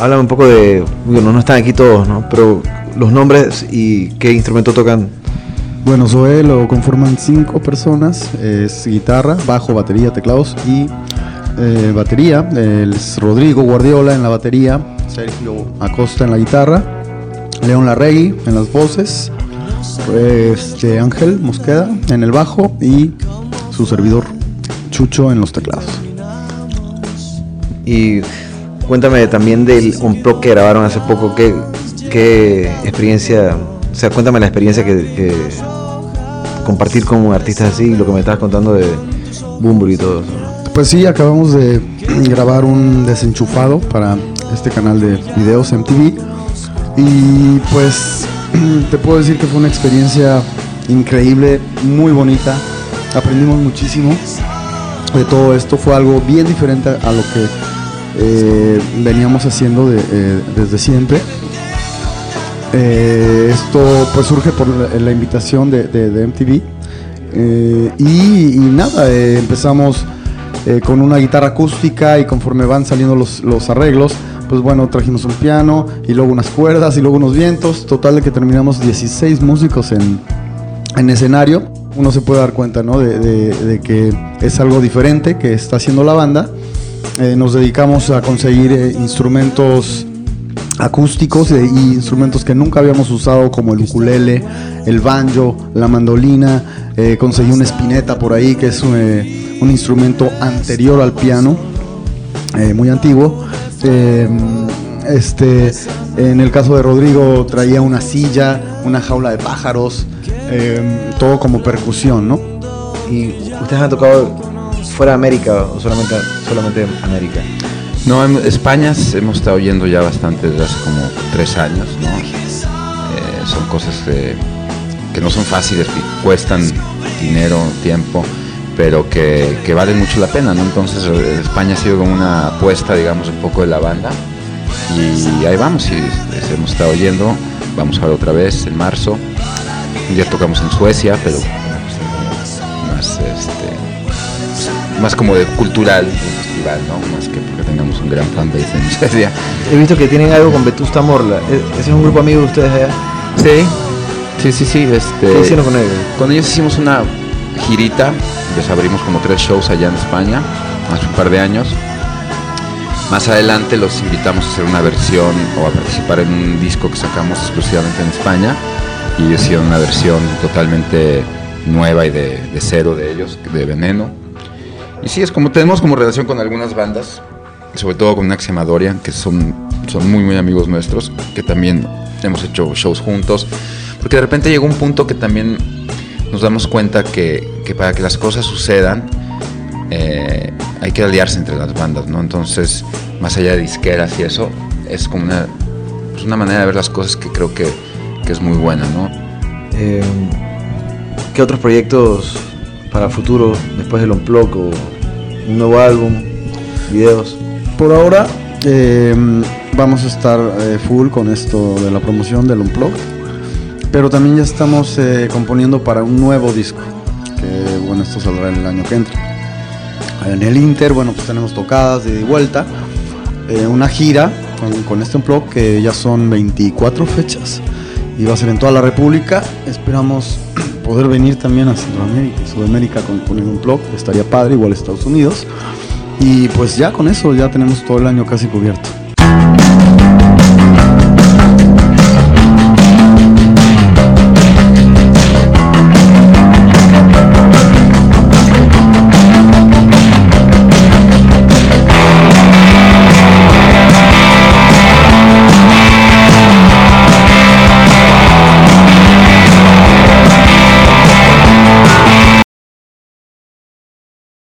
háblame un poco de, bueno, no están aquí todos, ¿no? Pero los nombres y qué instrumento tocan. Bueno, Zoé lo conforman cinco personas, es guitarra, bajo, batería, teclados y eh, batería. Es Rodrigo Guardiola en la batería, Sergio Acosta en la guitarra, León Larregui en las voces, este Ángel Mosqueda en el bajo y su servidor Chucho en los teclados. Y cuéntame también del unplug que grabaron hace poco, qué, qué experiencia, o sea, cuéntame la experiencia que, compartir con artistas así, lo que me estabas contando de Bumble y todo eso. Pues sí, acabamos de grabar un desenchufado para este canal de videos MTV y pues te puedo decir que fue una experiencia increíble, muy bonita, aprendimos muchísimo de todo esto, fue algo bien diferente a lo que eh, veníamos haciendo eh, desde siempre. Eh, esto pues surge por la, invitación de, MTV y, nada, empezamos con una guitarra acústica y conforme van saliendo los, los, arreglos, pues bueno, trajimos un piano y luego unas cuerdas y luego unos vientos, total de que terminamos 16 músicos en, en escenario. Uno se puede dar cuenta ¿no? de, que es algo diferente que está haciendo la banda. Eh, nos dedicamos a conseguir eh, instrumentos acústicos e, y instrumentos que nunca habíamos usado como el ukulele, el banjo, la mandolina, conseguí una espineta por ahí que es un instrumento anterior al piano, muy antiguo. este, en el caso de Rodrigo traía una silla, una jaula de pájaros, todo como percusión, ¿no? ¿Y ustedes han tocado fuera América o solamente, solamente América? No, España hemos estado yendo ya bastante desde hace como tres años, ¿no? Eh, son cosas que, no son fáciles, que cuestan dinero, tiempo, pero que, valen mucho la pena, ¿no? Entonces España ha sido como una apuesta, digamos, un poco de la banda y ahí vamos, y hemos estado yendo, vamos a ver otra vez en marzo, día tocamos en Suecia, pero este, más como de cultural, festival, ¿no? Más que porque tengamos un gran fanbase en Suecia. He visto que tienen algo con Vetusta Morla. ¿Ese es un grupo amigo de ustedes allá? Sí, sí, sí, sí. Este, ¿Qué hicieron con ellos? Con ellos hicimos una girita, les abrimos como tres shows allá en España, hace un par de años. Más adelante los invitamos a hacer una versión o a participar en un disco que sacamos exclusivamente en España y ellos hicieron una versión totalmente nueva y de, de cero de ellos, de Veneno y sí, es como tenemos como relación con algunas bandas, sobre todo con una que que son, son muy, muy amigos nuestros, que también hemos hecho shows juntos, porque de repente llegó un punto que también nos damos cuenta que, que para que las cosas sucedan, eh, hay que aliarse entre las bandas, ¿no? Entonces, más allá de disqueras y eso, es como una, pues una manera de ver las cosas que creo que, que es muy buena, ¿no? Eh, ¿Qué otros proyectos para futuro después del Unplug o un nuevo álbum, videos? Por ahora eh, vamos a estar eh, full con esto de la promoción del Unplug, pero también ya estamos eh, componiendo para un nuevo disco, que bueno, esto saldrá en el año que entra. En el Inter, bueno, pues tenemos tocadas de vuelta, eh, una gira con, con este Unplug que ya son 24 fechas y va a ser en toda la República. Esperamos poder venir también a Centroamérica Sudamérica con, con un blog, estaría padre, igual Estados Unidos. Y pues ya con eso ya tenemos todo el año casi cubierto.